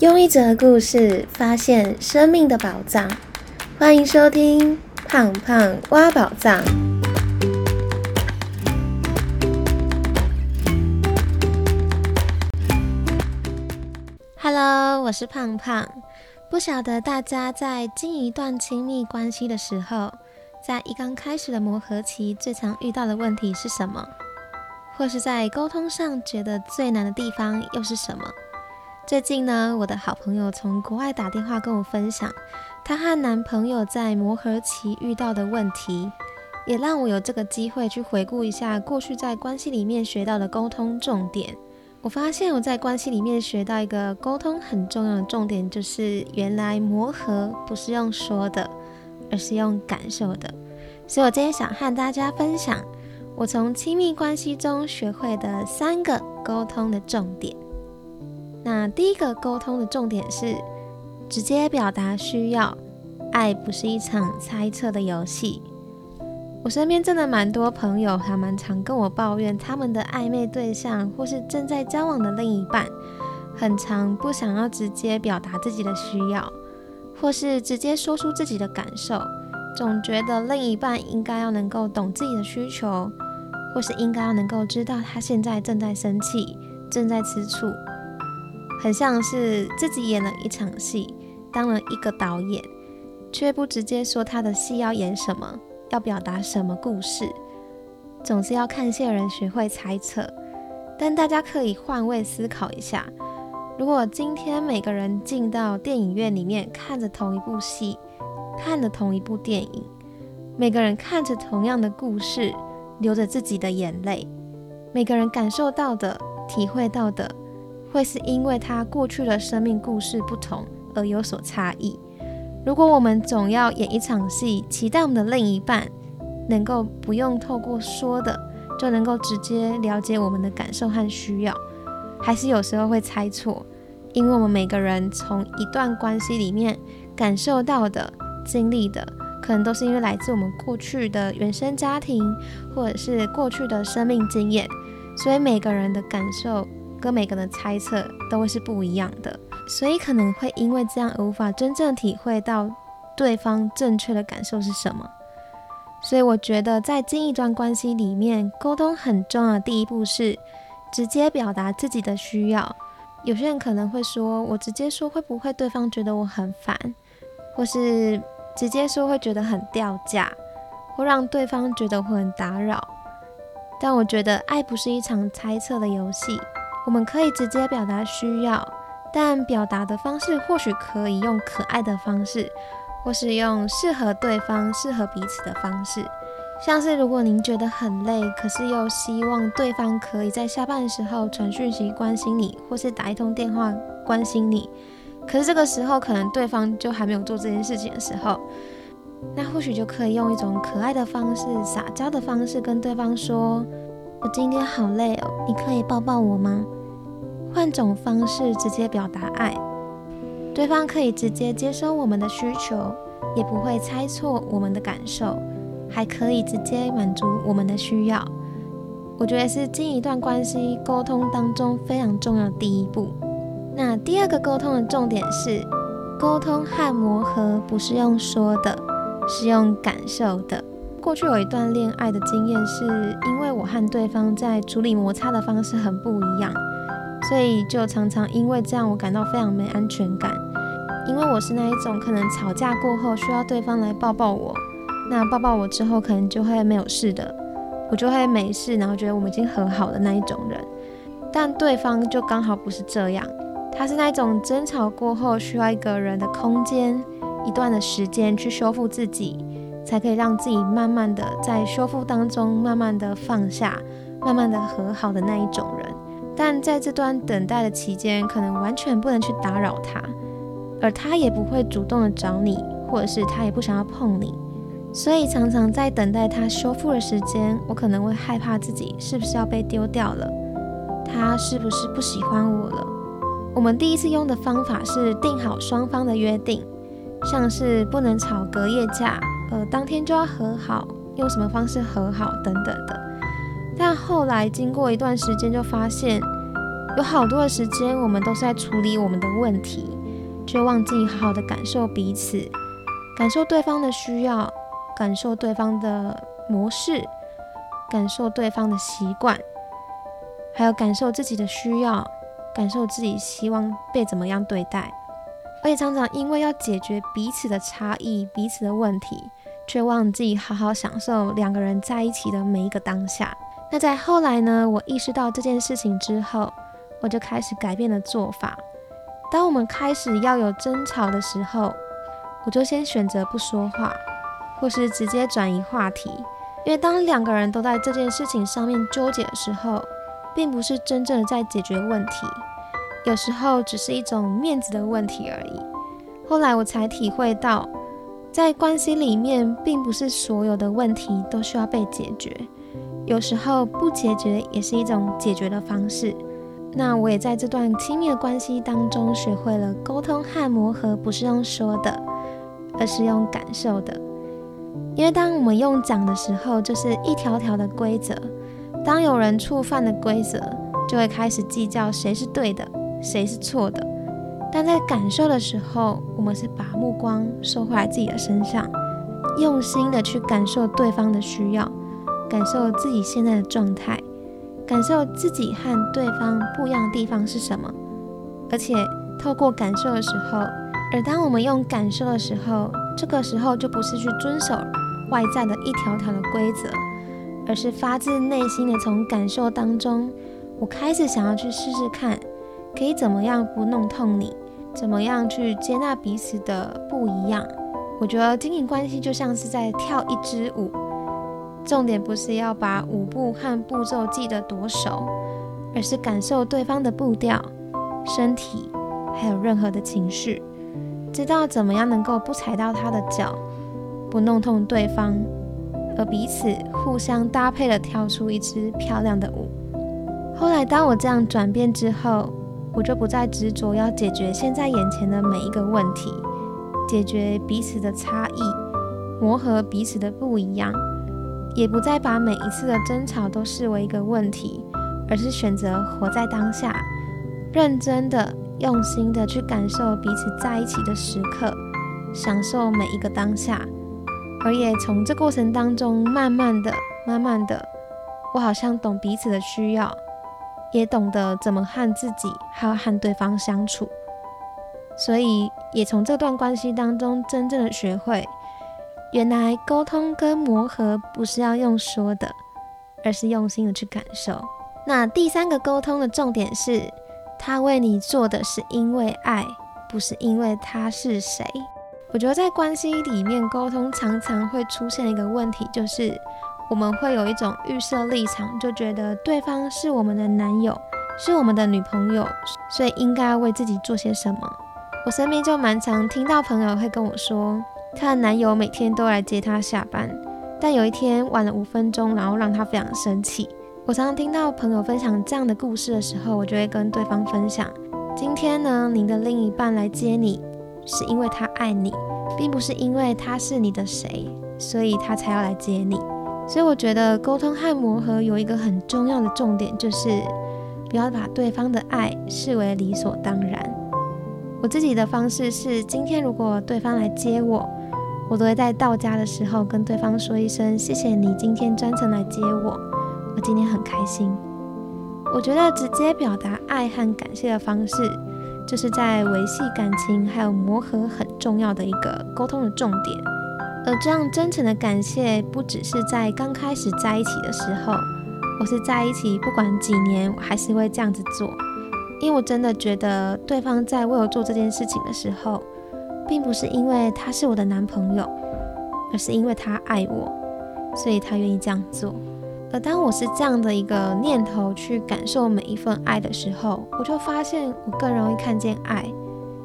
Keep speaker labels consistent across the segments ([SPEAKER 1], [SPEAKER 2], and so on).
[SPEAKER 1] 用一则故事发现生命的宝藏，欢迎收听《胖胖挖宝藏》。Hello，我是胖胖。不晓得大家在经营一段亲密关系的时候，在一刚开始的磨合期，最常遇到的问题是什么？或是在沟通上觉得最难的地方又是什么？最近呢，我的好朋友从国外打电话跟我分享，她和男朋友在磨合期遇到的问题，也让我有这个机会去回顾一下过去在关系里面学到的沟通重点。我发现我在关系里面学到一个沟通很重要的重点，就是原来磨合不是用说的，而是用感受的。所以我今天想和大家分享我从亲密关系中学会的三个沟通的重点。那第一个沟通的重点是直接表达需要，爱不是一场猜测的游戏。我身边真的蛮多朋友，还蛮常跟我抱怨，他们的暧昧对象或是正在交往的另一半，很常不想要直接表达自己的需要，或是直接说出自己的感受，总觉得另一半应该要能够懂自己的需求，或是应该要能够知道他现在正在生气，正在吃醋。很像是自己演了一场戏，当了一个导演，却不直接说他的戏要演什么，要表达什么故事，总是要看些人学会猜测。但大家可以换位思考一下，如果今天每个人进到电影院里面看着同一部戏，看着同一部电影，每个人看着同样的故事，流着自己的眼泪，每个人感受到的、体会到的。会是因为他过去的生命故事不同而有所差异。如果我们总要演一场戏，期待我们的另一半能够不用透过说的就能够直接了解我们的感受和需要，还是有时候会猜错。因为我们每个人从一段关系里面感受到的、经历的，可能都是因为来自我们过去的原生家庭，或者是过去的生命经验，所以每个人的感受。跟每个人的猜测都会是不一样的，所以可能会因为这样而无法真正体会到对方正确的感受是什么。所以我觉得在经营一段关系里面，沟通很重要的第一步是直接表达自己的需要。有些人可能会说，我直接说会不会对方觉得我很烦，或是直接说会觉得很掉价，或让对方觉得会很打扰。但我觉得爱不是一场猜测的游戏。我们可以直接表达需要，但表达的方式或许可以用可爱的方式，或是用适合对方、适合彼此的方式。像是如果您觉得很累，可是又希望对方可以在下班的时候传讯息关心你，或是打一通电话关心你，可是这个时候可能对方就还没有做这件事情的时候，那或许就可以用一种可爱的方式、撒娇的方式跟对方说：“我今天好累哦，你可以抱抱我吗？”换种方式直接表达爱，对方可以直接接收我们的需求，也不会猜错我们的感受，还可以直接满足我们的需要。我觉得是经一段关系沟通当中非常重要的第一步。那第二个沟通的重点是，沟通和磨合不是用说的，是用感受的。过去有一段恋爱的经验，是因为我和对方在处理摩擦的方式很不一样。所以就常常因为这样，我感到非常没安全感。因为我是那一种可能吵架过后需要对方来抱抱我，那抱抱我之后可能就会没有事的，我就会没事，然后觉得我们已经和好的那一种人。但对方就刚好不是这样，他是那一种争吵过后需要一个人的空间，一段的时间去修复自己，才可以让自己慢慢的在修复当中慢慢的放下，慢慢的和好的那一种。但在这段等待的期间，可能完全不能去打扰他，而他也不会主动的找你，或者是他也不想要碰你，所以常常在等待他修复的时间，我可能会害怕自己是不是要被丢掉了，他是不是不喜欢我了？我们第一次用的方法是定好双方的约定，像是不能吵隔夜架，呃，当天就要和好，用什么方式和好等等的。但后来经过一段时间，就发现有好多的时间，我们都是在处理我们的问题，却忘记好好的感受彼此，感受对方的需要，感受对方的模式，感受对方的习惯，还有感受自己的需要，感受自己希望被怎么样对待。而且常常因为要解决彼此的差异、彼此的问题，却忘记好好享受两个人在一起的每一个当下。那在后来呢？我意识到这件事情之后，我就开始改变了做法。当我们开始要有争吵的时候，我就先选择不说话，或是直接转移话题。因为当两个人都在这件事情上面纠结的时候，并不是真正的在解决问题。有时候只是一种面子的问题而已。后来我才体会到，在关系里面，并不是所有的问题都需要被解决，有时候不解决也是一种解决的方式。那我也在这段亲密的关系当中，学会了沟通和磨合不是用说的，而是用感受的。因为当我们用讲的时候，就是一条条的规则；当有人触犯的规则，就会开始计较谁是对的。谁是错的？但在感受的时候，我们是把目光收回来自己的身上，用心的去感受对方的需要，感受自己现在的状态，感受自己和对方不一样的地方是什么。而且透过感受的时候，而当我们用感受的时候，这个时候就不是去遵守外在的一条条的规则，而是发自内心的从感受当中，我开始想要去试试看。可以怎么样不弄痛你？怎么样去接纳彼此的不一样？我觉得经营关系就像是在跳一支舞，重点不是要把舞步和步骤记得多熟，而是感受对方的步调、身体，还有任何的情绪，知道怎么样能够不踩到他的脚，不弄痛对方，而彼此互相搭配的跳出一支漂亮的舞。后来当我这样转变之后，我就不再执着要解决现在眼前的每一个问题，解决彼此的差异，磨合彼此的不一样，也不再把每一次的争吵都视为一个问题，而是选择活在当下，认真的、用心的去感受彼此在一起的时刻，享受每一个当下，而也从这过程当中，慢慢的、慢慢的，我好像懂彼此的需要。也懂得怎么和自己还有和对方相处，所以也从这段关系当中真正的学会，原来沟通跟磨合不是要用说的，而是用心的去感受。那第三个沟通的重点是，他为你做的是因为爱，不是因为他是谁。我觉得在关系里面沟通常常会出现一个问题，就是。我们会有一种预设立场，就觉得对方是我们的男友，是我们的女朋友，所以应该要为自己做些什么。我身边就蛮常听到朋友会跟我说，她的男友每天都来接她下班，但有一天晚了五分钟，然后让她非常生气。我常常听到朋友分享这样的故事的时候，我就会跟对方分享：今天呢，您的另一半来接你，是因为他爱你，并不是因为他是你的谁，所以他才要来接你。所以我觉得沟通和磨合有一个很重要的重点，就是不要把对方的爱视为理所当然。我自己的方式是，今天如果对方来接我，我都会在到家的时候跟对方说一声谢谢你今天专程来接我，我今天很开心。我觉得直接表达爱和感谢的方式，就是在维系感情还有磨合很重要的一个沟通的重点。而这样真诚的感谢，不只是在刚开始在一起的时候，我是在一起不管几年，我还是会这样子做，因为我真的觉得对方在为我做这件事情的时候，并不是因为他是我的男朋友，而是因为他爱我，所以他愿意这样做。而当我是这样的一个念头去感受每一份爱的时候，我就发现我更容易看见爱，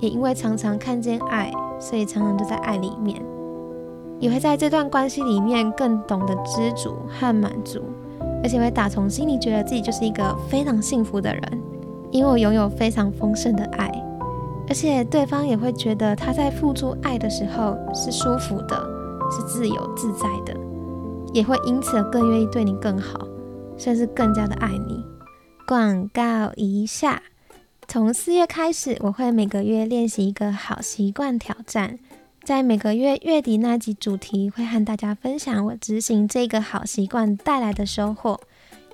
[SPEAKER 1] 也因为常常看见爱，所以常常就在爱里面。也会在这段关系里面更懂得知足和满足，而且会打从心里觉得自己就是一个非常幸福的人，因为我拥有非常丰盛的爱，而且对方也会觉得他在付出爱的时候是舒服的，是自由自在的，也会因此更愿意对你更好，甚至更加的爱你。广告一下，从四月开始，我会每个月练习一个好习惯挑战，在每个月月底那集主题会和大家分享我执行这个好习惯带来的收获，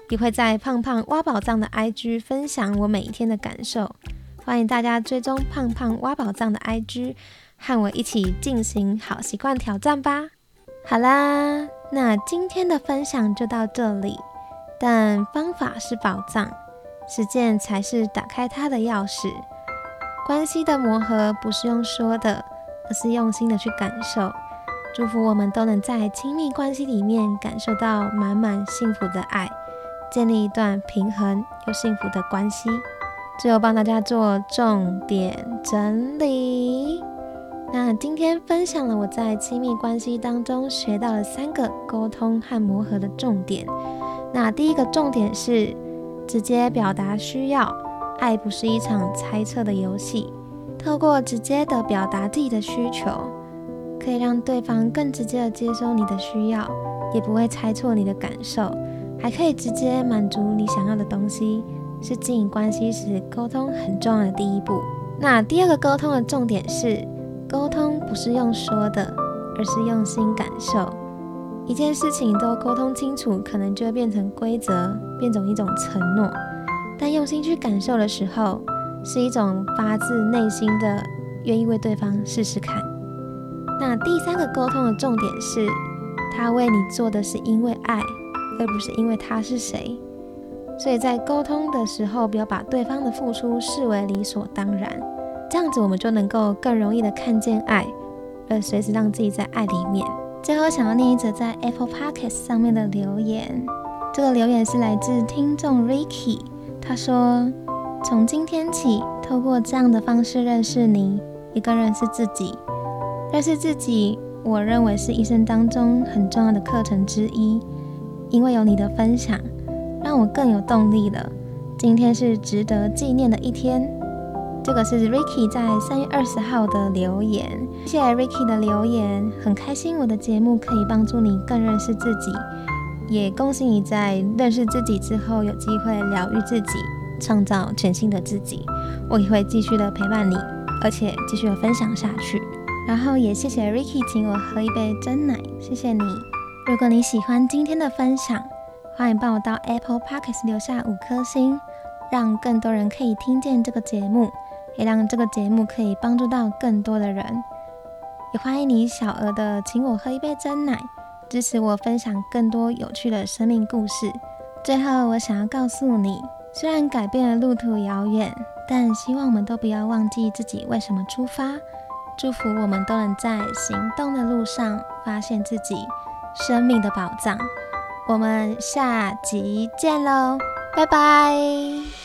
[SPEAKER 1] 也会在胖胖挖宝藏的 IG 分享我每一天的感受。欢迎大家追踪胖胖挖宝藏的 IG，和我一起进行好习惯挑战吧。好啦，那今天的分享就到这里，但方法是宝藏。实践才是打开它的钥匙。关系的磨合不是用说的，而是用心的去感受。祝福我们都能在亲密关系里面感受到满满幸福的爱，建立一段平衡又幸福的关系。最后帮大家做重点整理。那今天分享了我在亲密关系当中学到了三个沟通和磨合的重点。那第一个重点是。直接表达需要，爱不是一场猜测的游戏。透过直接的表达自己的需求，可以让对方更直接的接收你的需要，也不会猜错你的感受，还可以直接满足你想要的东西，是经营关系时沟通很重要的第一步。那第二个沟通的重点是，沟通不是用说的，而是用心感受。一件事情都沟通清楚，可能就会变成规则，变成一种承诺。但用心去感受的时候，是一种发自内心的愿意为对方试试看。那第三个沟通的重点是，他为你做的是因为爱，而不是因为他是谁。所以在沟通的时候，不要把对方的付出视为理所当然，这样子我们就能够更容易的看见爱，而随时让自己在爱里面。最后想要念一则在 Apple Podcast 上面的留言，这个留言是来自听众 Ricky，他说：“从今天起，透过这样的方式认识你，一个认识自己，认识自己，我认为是一生当中很重要的课程之一。因为有你的分享，让我更有动力了。今天是值得纪念的一天。”这个是 Ricky 在三月二十号的留言，谢谢 Ricky 的留言，很开心我的节目可以帮助你更认识自己，也恭喜你在认识自己之后有机会疗愈自己，创造全新的自己。我也会继续的陪伴你，而且继续的分享下去。然后也谢谢 Ricky 请我喝一杯真奶，谢谢你。如果你喜欢今天的分享，欢迎帮我到 Apple Podcast 留下五颗星，让更多人可以听见这个节目。也让这个节目可以帮助到更多的人，也欢迎你小额的请我喝一杯真奶，支持我分享更多有趣的生命故事。最后，我想要告诉你，虽然改变的路途遥远，但希望我们都不要忘记自己为什么出发。祝福我们都能在行动的路上发现自己生命的宝藏。我们下集见喽，拜拜。